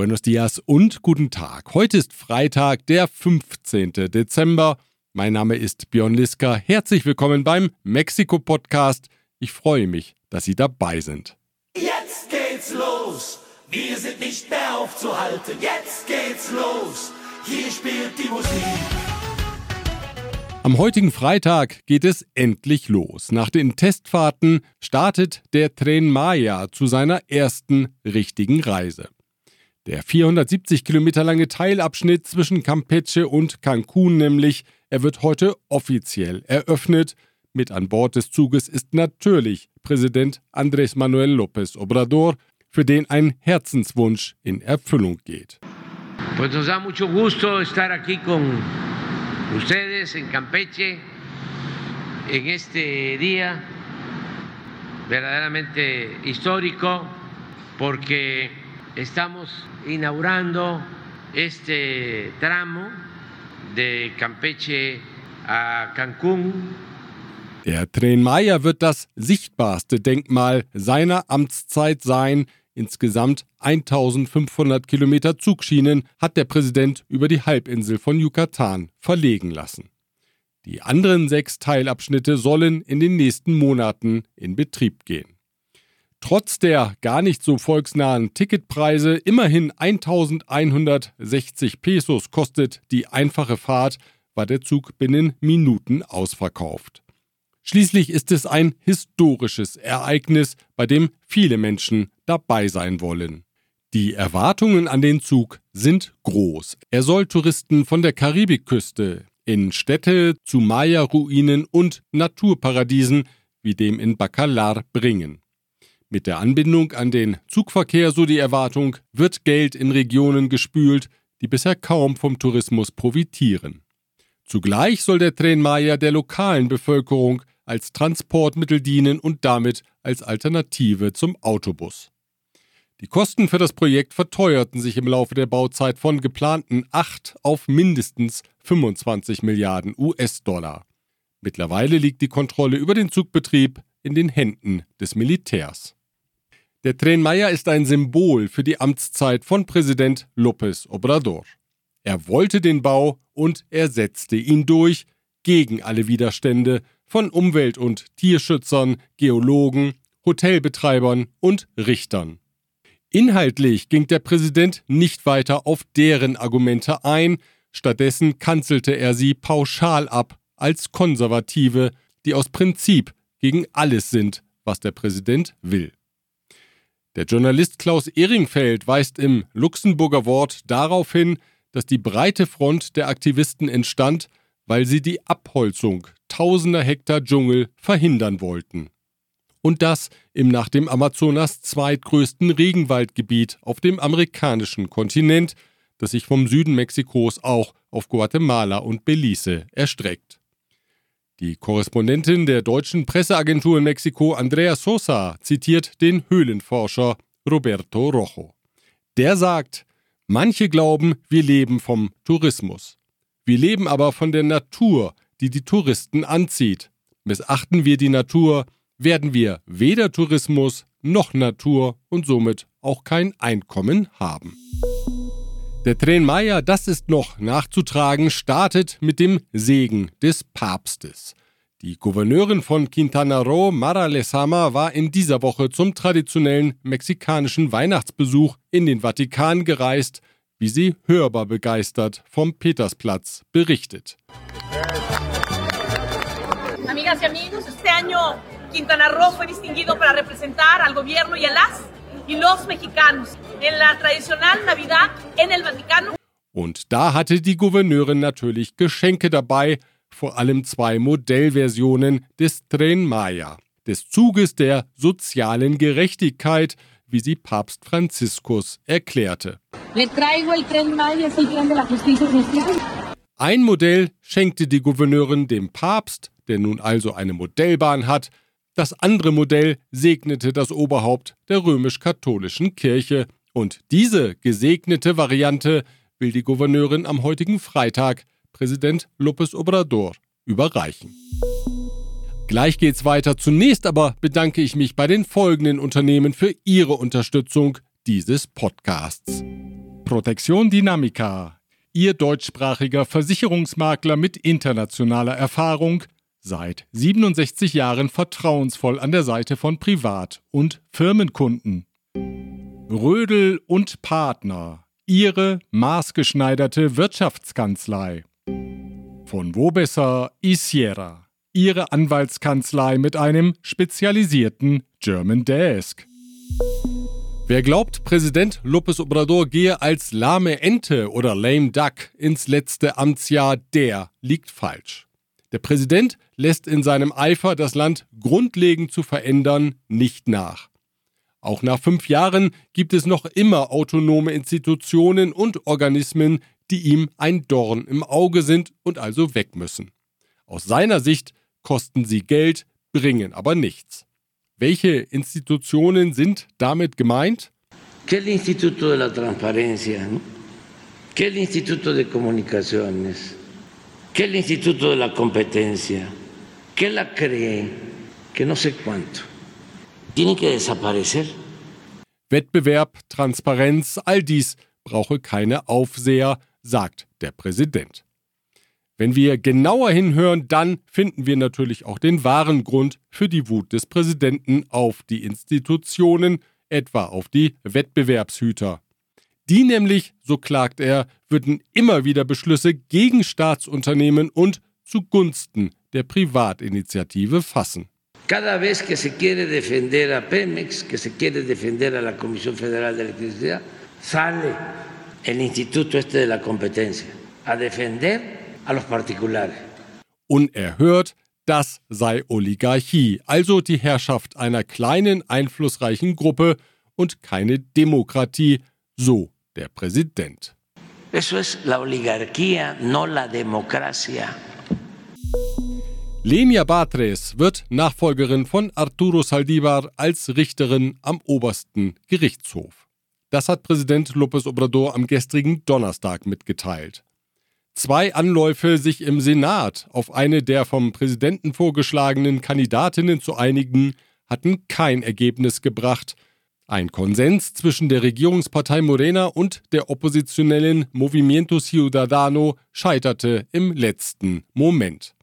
Buenos dias und guten Tag. Heute ist Freitag, der 15. Dezember. Mein Name ist Björn Liska. Herzlich willkommen beim Mexiko-Podcast. Ich freue mich, dass Sie dabei sind. Jetzt geht's los. Wir sind nicht mehr aufzuhalten. Jetzt geht's los. Hier spielt die Musik. Am heutigen Freitag geht es endlich los. Nach den Testfahrten startet der Tren Maya zu seiner ersten richtigen Reise. Der 470 Kilometer lange Teilabschnitt zwischen Campeche und Cancun nämlich, er wird heute offiziell eröffnet. Mit an Bord des Zuges ist natürlich Präsident Andrés Manuel López Obrador, für den ein Herzenswunsch in Erfüllung geht. Pues nos da mucho gusto estar aquí con ustedes en Campeche en este día verdaderamente histórico porque estamos inaugurando este tramo de Campeche a Cancún. Der Tren Maya wird das sichtbarste Denkmal seiner Amtszeit sein, Insgesamt 1500 Kilometer Zugschienen hat der Präsident über die Halbinsel von Yucatan verlegen lassen. Die anderen sechs Teilabschnitte sollen in den nächsten Monaten in Betrieb gehen. Trotz der gar nicht so volksnahen Ticketpreise, immerhin 1160 Pesos kostet die einfache Fahrt, war der Zug binnen Minuten ausverkauft. Schließlich ist es ein historisches Ereignis, bei dem viele Menschen dabei sein wollen. Die Erwartungen an den Zug sind groß. Er soll Touristen von der Karibikküste in Städte zu Maya-Ruinen und Naturparadiesen wie dem in Bacalar bringen. Mit der Anbindung an den Zugverkehr, so die Erwartung, wird Geld in Regionen gespült, die bisher kaum vom Tourismus profitieren. Zugleich soll der Maya der lokalen Bevölkerung als Transportmittel dienen und damit als Alternative zum Autobus. Die Kosten für das Projekt verteuerten sich im Laufe der Bauzeit von geplanten 8 auf mindestens 25 Milliarden US-Dollar. Mittlerweile liegt die Kontrolle über den Zugbetrieb in den Händen des Militärs. Der Tren Maya ist ein Symbol für die Amtszeit von Präsident López Obrador. Er wollte den Bau und er setzte ihn durch, gegen alle Widerstände von Umwelt- und Tierschützern, Geologen, Hotelbetreibern und Richtern. Inhaltlich ging der Präsident nicht weiter auf deren Argumente ein, stattdessen kanzelte er sie pauschal ab als Konservative, die aus Prinzip gegen alles sind, was der Präsident will. Der Journalist Klaus Ehringfeld weist im Luxemburger Wort darauf hin, dass die breite Front der Aktivisten entstand, weil sie die Abholzung tausender Hektar Dschungel verhindern wollten. Und das im nach dem Amazonas zweitgrößten Regenwaldgebiet auf dem amerikanischen Kontinent, das sich vom Süden Mexikos auch auf Guatemala und Belize erstreckt. Die Korrespondentin der deutschen Presseagentur in Mexiko, Andrea Sosa, zitiert den Höhlenforscher Roberto Rojo. Der sagt, manche glauben, wir leben vom Tourismus. Wir leben aber von der Natur, die die Touristen anzieht. Missachten wir die Natur, werden wir weder Tourismus noch Natur und somit auch kein Einkommen haben. Der Maya, das ist noch nachzutragen, startet mit dem Segen des Papstes. Die Gouverneurin von Quintana Roo, Mara Lezama, war in dieser Woche zum traditionellen mexikanischen Weihnachtsbesuch in den Vatikan gereist, wie sie hörbar begeistert vom Petersplatz berichtet. Amigas y amigos, este año Quintana Roo fue distinguido para representar al gobierno y a las y los mexicanos en la tradicional Navidad en el Vaticano. Und da hatte die Gouverneurin natürlich Geschenke dabei, vor allem zwei Modellversionen des Tren Maya, des Zuges der sozialen Gerechtigkeit, wie sie Papst Franziskus erklärte. Ein Modell schenkte die Gouverneurin dem Papst, der nun also eine Modellbahn hat, das andere Modell segnete das Oberhaupt der römisch-katholischen Kirche, und diese gesegnete Variante will die Gouverneurin am heutigen Freitag Präsident López Obrador überreichen. Gleich geht's weiter. Zunächst aber bedanke ich mich bei den folgenden Unternehmen für ihre Unterstützung dieses Podcasts. Protection Dynamica, Ihr deutschsprachiger Versicherungsmakler mit internationaler Erfahrung, seit 67 Jahren vertrauensvoll an der Seite von Privat- und Firmenkunden. Rödel und Partner, Ihre maßgeschneiderte Wirtschaftskanzlei. Von wo besser Isiera, Ihre Anwaltskanzlei mit einem spezialisierten German Desk. Wer glaubt, Präsident López Obrador gehe als lahme Ente oder lame duck ins letzte Amtsjahr, der liegt falsch. Der Präsident lässt in seinem Eifer, das Land grundlegend zu verändern, nicht nach. Auch nach fünf Jahren gibt es noch immer autonome Institutionen und Organismen, die ihm ein Dorn im Auge sind und also weg müssen. Aus seiner Sicht kosten sie Geld, bringen aber nichts. Welche Institutionen sind damit gemeint? ¿Qué el Instituto de la Transparencia? ¿no? ¿Qué el Instituto de Comunicaciones? ¿Qué el Instituto de ¿Qué la cree? Que no sé cuánto. Tienen que desaparecer. Wettbewerb, Transparenz, all dies brauche keine Aufseher, sagt der Präsident. Wenn wir genauer hinhören, dann finden wir natürlich auch den wahren Grund für die Wut des Präsidenten auf die Institutionen, etwa auf die Wettbewerbshüter. Die nämlich, so klagt er, würden immer wieder Beschlüsse gegen Staatsunternehmen und zugunsten der Privatinitiative fassen. Cada vez que se quiere defender a Pemex, que se quiere defender a la Comisión Federal de Electricidad, sale el Instituto este de la Competencia a defender a los particulares. Unerhört, das sei Oligarchie, also die Herrschaft einer kleinen, einflussreichen Gruppe und keine Demokratie, so der Präsident. Eso es la oligarquía, no la democracia. Lenia Batres wird Nachfolgerin von Arturo Saldívar als Richterin am obersten Gerichtshof. Das hat Präsident López Obrador am gestrigen Donnerstag mitgeteilt. Zwei Anläufe, sich im Senat auf eine der vom Präsidenten vorgeschlagenen Kandidatinnen zu einigen, hatten kein Ergebnis gebracht. Ein Konsens zwischen der Regierungspartei Morena und der oppositionellen Movimiento Ciudadano scheiterte im letzten Moment.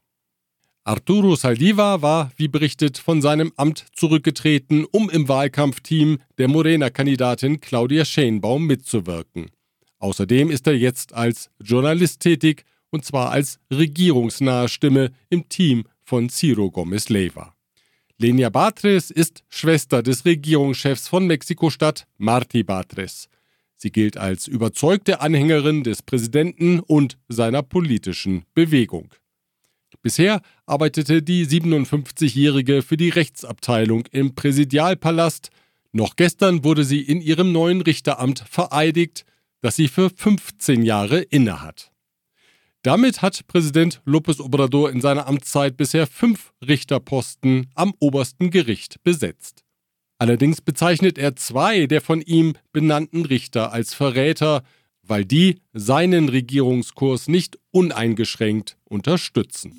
Arturo Saldiva war, wie berichtet, von seinem Amt zurückgetreten, um im Wahlkampfteam der Morena-Kandidatin Claudia Scheinbaum mitzuwirken. Außerdem ist er jetzt als Journalist tätig, und zwar als regierungsnahe Stimme im Team von Ciro Gomez Leiva. Lenia Batres ist Schwester des Regierungschefs von Mexiko-Stadt, Marti Batres. Sie gilt als überzeugte Anhängerin des Präsidenten und seiner politischen Bewegung. Bisher arbeitete die 57-Jährige für die Rechtsabteilung im Präsidialpalast. Noch gestern wurde sie in ihrem neuen Richteramt vereidigt das sie für 15 Jahre innehat. Damit hat Präsident López Obrador in seiner Amtszeit bisher fünf Richterposten am obersten Gericht besetzt. Allerdings bezeichnet er zwei der von ihm benannten Richter als Verräter, weil die seinen Regierungskurs nicht uneingeschränkt unterstützen.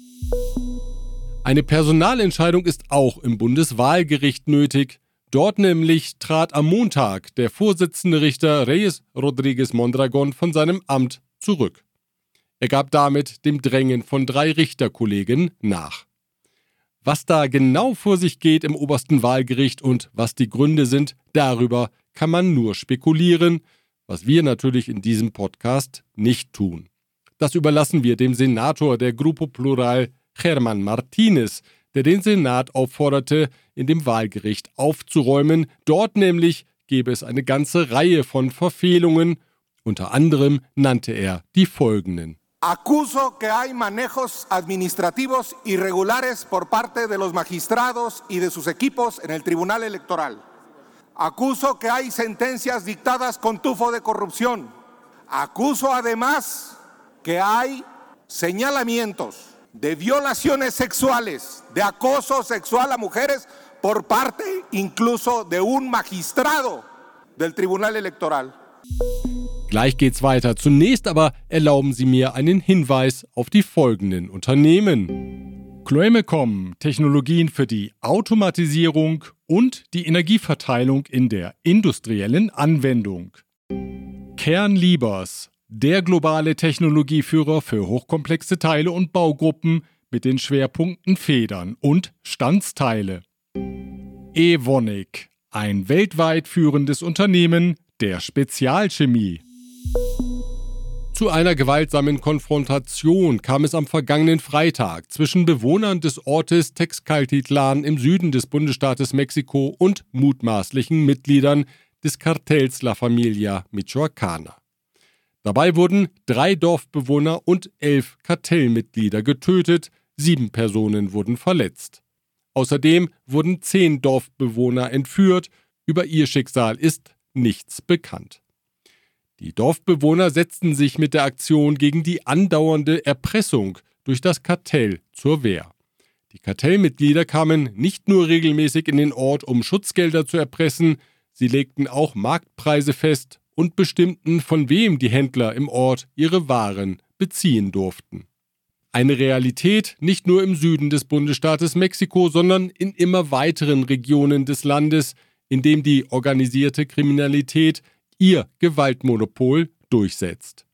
Eine Personalentscheidung ist auch im Bundeswahlgericht nötig. Dort nämlich trat am Montag der Vorsitzende Richter Reyes Rodriguez Mondragon von seinem Amt zurück. Er gab damit dem Drängen von drei Richterkollegen nach. Was da genau vor sich geht im obersten Wahlgericht und was die Gründe sind, darüber kann man nur spekulieren, was wir natürlich in diesem Podcast nicht tun. Das überlassen wir dem Senator der Grupo Plural, Germán Martínez, der den Senat aufforderte, in dem Wahlgericht aufzuräumen. Dort nämlich gebe es eine ganze Reihe von Verfehlungen. Unter anderem nannte er die folgenden. Acuso que hay manejos administrativos irregulares por parte de los magistrados y de sus equipos en el Tribunal Electoral. Acuso que hay sentencias dictadas con tufo de corrupción. Acuso además que hay señalamientos de violaciones sexuales, de acoso sexual a mujeres por parte incluso de un magistrado del Tribunal Electoral. Gleich geht's weiter. Zunächst aber erlauben Sie mir einen Hinweis auf die folgenden Unternehmen. Chloemecom, Technologien für die Automatisierung und die Energieverteilung in der industriellen Anwendung. Kern Liebers, der globale Technologieführer für hochkomplexe Teile und Baugruppen mit den Schwerpunkten Federn und Standsteile. Evonik, ein weltweit führendes Unternehmen der Spezialchemie. Zu einer gewaltsamen Konfrontation kam es am vergangenen Freitag zwischen Bewohnern des Ortes Texcaltitlan im Süden des Bundesstaates Mexiko und mutmaßlichen Mitgliedern des Kartells La Familia Michoacana. Dabei wurden drei Dorfbewohner und elf Kartellmitglieder getötet, sieben Personen wurden verletzt. Außerdem wurden zehn Dorfbewohner entführt, über ihr Schicksal ist nichts bekannt. Die Dorfbewohner setzten sich mit der Aktion gegen die andauernde Erpressung durch das Kartell zur Wehr. Die Kartellmitglieder kamen nicht nur regelmäßig in den Ort, um Schutzgelder zu erpressen, sie legten auch Marktpreise fest und bestimmten, von wem die Händler im Ort ihre Waren beziehen durften. Eine Realität nicht nur im Süden des Bundesstaates Mexiko, sondern in immer weiteren Regionen des Landes, in dem die organisierte Kriminalität ihr Gewaltmonopol durchsetzt.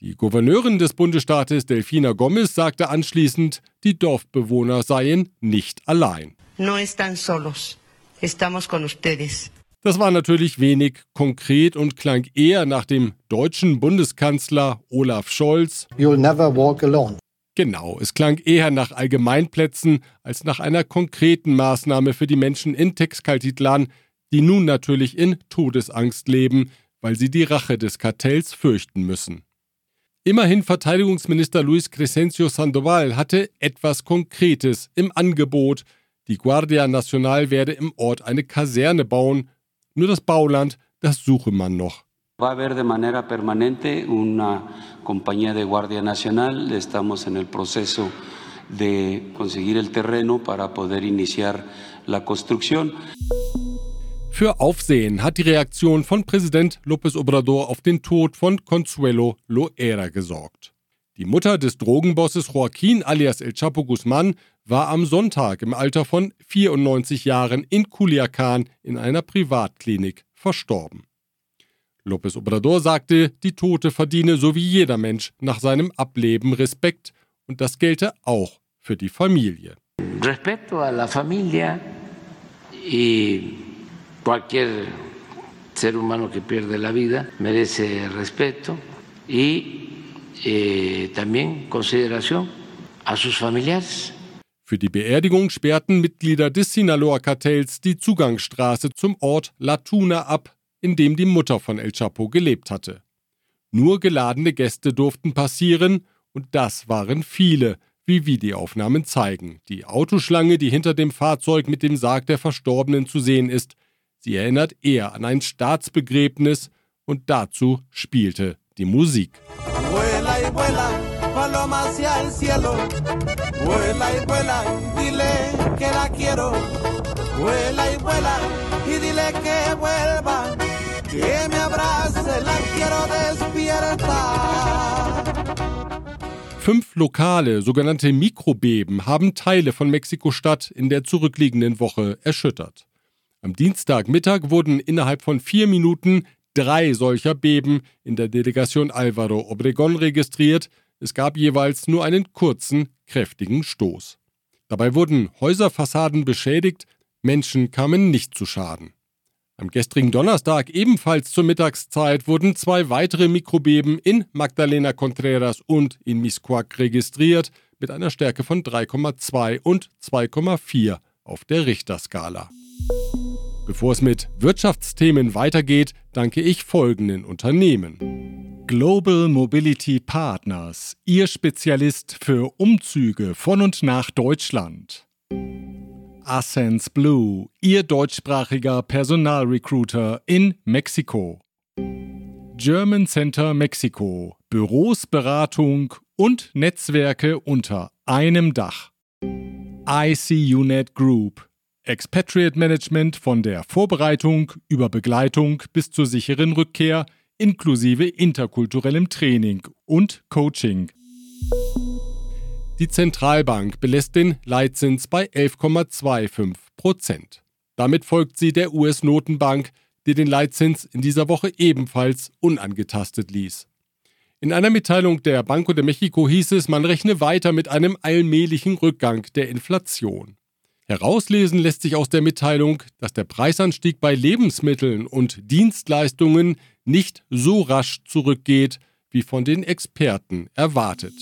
Die Gouverneurin des Bundesstaates Delfina Gomez sagte anschließend, die Dorfbewohner seien nicht allein. No están solos. Estamos con ustedes. Das war natürlich wenig konkret und klang eher nach dem deutschen Bundeskanzler Olaf Scholz. You'll never walk alone. Genau, es klang eher nach Allgemeinplätzen als nach einer konkreten Maßnahme für die Menschen in Texcaltitlan, die nun natürlich in Todesangst leben, weil sie die Rache des Kartells fürchten müssen. Immerhin Verteidigungsminister Luis Crescencio Sandoval hatte etwas Konkretes im Angebot. Die Guardia Nacional werde im Ort eine Kaserne bauen. Nur das Bauland, das suche man noch. Va a haber de manera permanente una compañía de Guardia Nacional. Estamos en el proceso de conseguir el terreno para poder iniciar la construcción. Für Aufsehen hat die Reaktion von Präsident López Obrador auf den Tod von Consuelo Loera gesorgt. Die Mutter des Drogenbosses Joaquín alias El Chapo Guzmán war am Sonntag im Alter von 94 Jahren in Culiacán in einer Privatklinik verstorben. López Obrador sagte, die Tote verdiene so wie jeder Mensch nach seinem Ableben Respekt und das gelte auch für die Familie. Respeto a la familia y cualquier ser humano que pierde la vida merece respeto y eh, también consideración a sus familiares. Für die Beerdigung sperrten Mitglieder des Sinaloa-Kartells die Zugangsstraße zum Ort La Tuna ab, in dem die Mutter von El Chapo gelebt hatte. Nur geladene Gäste durften passieren, und das waren viele, wie Videoaufnahmen zeigen. Die Autoschlange, die hinter dem Fahrzeug mit dem Sarg der Verstorbenen zu sehen ist, Sie erinnert eher an ein Staatsbegräbnis und dazu spielte die Musik. Fünf lokale, sogenannte Mikrobeben haben Teile von Mexiko-Stadt in der zurückliegenden Woche erschüttert. Am Dienstagmittag wurden innerhalb von vier Minuten drei solcher Beben in der Delegation Alvaro Obregón registriert. Es gab jeweils nur einen kurzen, kräftigen Stoß. Dabei wurden Häuserfassaden beschädigt, Menschen kamen nicht zu Schaden. Am gestrigen Donnerstag, ebenfalls zur Mittagszeit, wurden zwei weitere Mikrobeben in Magdalena Contreras und in Miscuac registriert, mit einer Stärke von 3,2 und 2,4 auf der Richterskala. Bevor es mit Wirtschaftsthemen weitergeht, danke ich folgenden Unternehmen. Global Mobility Partners, Ihr Spezialist für Umzüge von und nach Deutschland. Ascens Blue, Ihr deutschsprachiger Personalrecruiter in Mexiko. German Center Mexiko, Büros, Beratung und Netzwerke unter einem Dach. ICUNET Group, Expatriate Management von der Vorbereitung über Begleitung bis zur sicheren Rückkehr inklusive interkulturellem Training und Coaching. Die Zentralbank belässt den Leitzins bei 11,25 Prozent. Damit folgt sie der US-Notenbank, die den Leitzins in dieser Woche ebenfalls unangetastet ließ. In einer Mitteilung der Banco de Mexico hieß es, man rechne weiter mit einem allmählichen Rückgang der Inflation. Herauslesen lässt sich aus der Mitteilung, dass der Preisanstieg bei Lebensmitteln und Dienstleistungen nicht so rasch zurückgeht, wie von den Experten erwartet.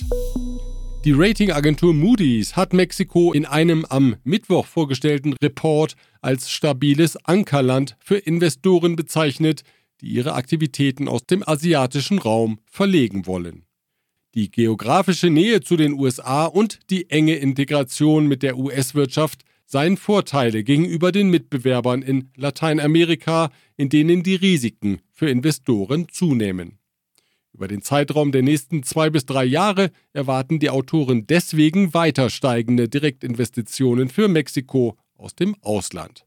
Die Ratingagentur Moody's hat Mexiko in einem am Mittwoch vorgestellten Report als stabiles Ankerland für Investoren bezeichnet, die ihre Aktivitäten aus dem asiatischen Raum verlegen wollen. Die geografische Nähe zu den USA und die enge Integration mit der US-Wirtschaft seien Vorteile gegenüber den Mitbewerbern in Lateinamerika, in denen die Risiken für Investoren zunehmen. Über den Zeitraum der nächsten zwei bis drei Jahre erwarten die Autoren deswegen weiter steigende Direktinvestitionen für Mexiko aus dem Ausland.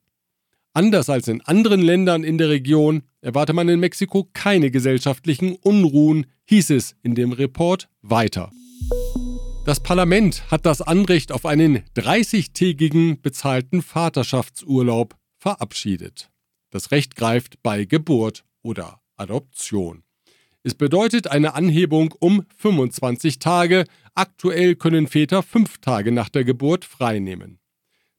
Anders als in anderen Ländern in der Region erwarte man in Mexiko keine gesellschaftlichen Unruhen, hieß es in dem Report weiter. Das Parlament hat das Anrecht auf einen 30-tägigen bezahlten Vaterschaftsurlaub verabschiedet. Das Recht greift bei Geburt oder Adoption. Es bedeutet eine Anhebung um 25 Tage. Aktuell können Väter fünf Tage nach der Geburt freinehmen.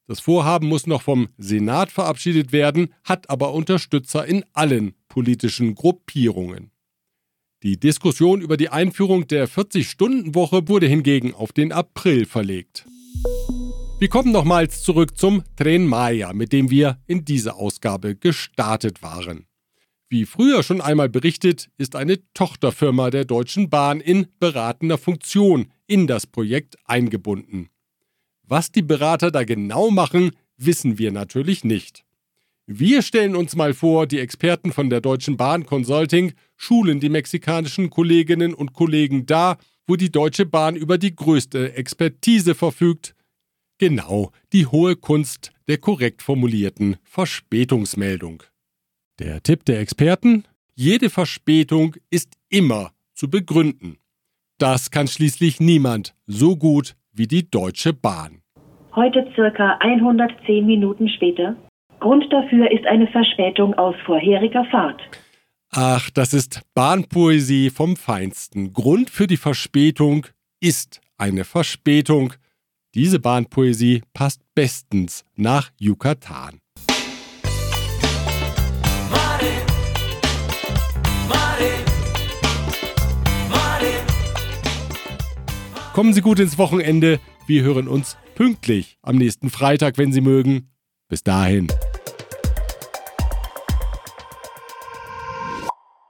Das Vorhaben muss noch vom Senat verabschiedet werden, hat aber Unterstützer in allen politischen Gruppierungen. Die Diskussion über die Einführung der 40-Stunden-Woche wurde hingegen auf den April verlegt. Wir kommen nochmals zurück zum Tren Maya, mit dem wir in dieser Ausgabe gestartet waren. Wie früher schon einmal berichtet, ist eine Tochterfirma der Deutschen Bahn in beratender Funktion in das Projekt eingebunden. Was die Berater da genau machen, wissen wir natürlich nicht. Wir stellen uns mal vor, die Experten von der Deutschen Bahn Consulting schulen die mexikanischen Kolleginnen und Kollegen da, wo die Deutsche Bahn über die größte Expertise verfügt. Genau, die hohe Kunst der korrekt formulierten Verspätungsmeldung. Der Tipp der Experten? Jede Verspätung ist immer zu begründen. Das kann schließlich niemand so gut wie die Deutsche Bahn. Heute circa 110 Minuten später. Grund dafür ist eine Verspätung aus vorheriger Fahrt. Ach, das ist Bahnpoesie vom Feinsten. Grund für die Verspätung ist eine Verspätung. Diese Bahnpoesie passt bestens nach Yucatan. Kommen Sie gut ins Wochenende. Wir hören uns pünktlich am nächsten Freitag, wenn Sie mögen. Bis dahin.